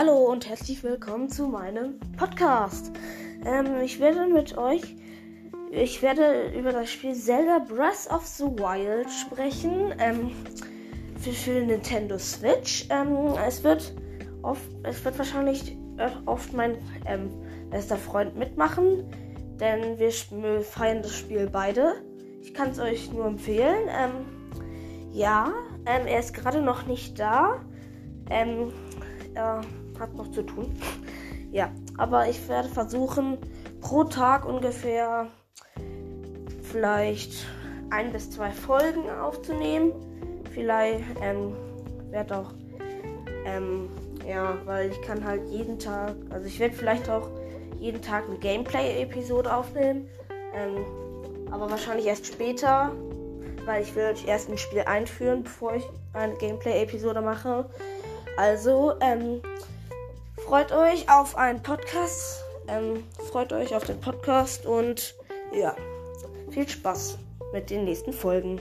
Hallo und herzlich willkommen zu meinem Podcast. Ähm, ich werde mit euch, ich werde über das Spiel Zelda Breath of the Wild sprechen ähm, für, für Nintendo Switch. Ähm, es wird oft, es wird wahrscheinlich oft mein ähm, bester Freund mitmachen, denn wir feiern das Spiel beide. Ich kann es euch nur empfehlen. Ähm, ja, ähm, er ist gerade noch nicht da. Ähm, er hat noch zu tun. ja, aber ich werde versuchen, pro Tag ungefähr vielleicht ein bis zwei Folgen aufzunehmen. Vielleicht ähm, werde auch, ähm, ja, weil ich kann halt jeden Tag, also ich werde vielleicht auch jeden Tag eine Gameplay-Episode aufnehmen. Ähm, aber wahrscheinlich erst später, weil ich will euch erst ein Spiel einführen, bevor ich eine Gameplay-Episode mache. Also, ähm, freut euch auf einen Podcast. Ähm, freut euch auf den Podcast und ja, viel Spaß mit den nächsten Folgen.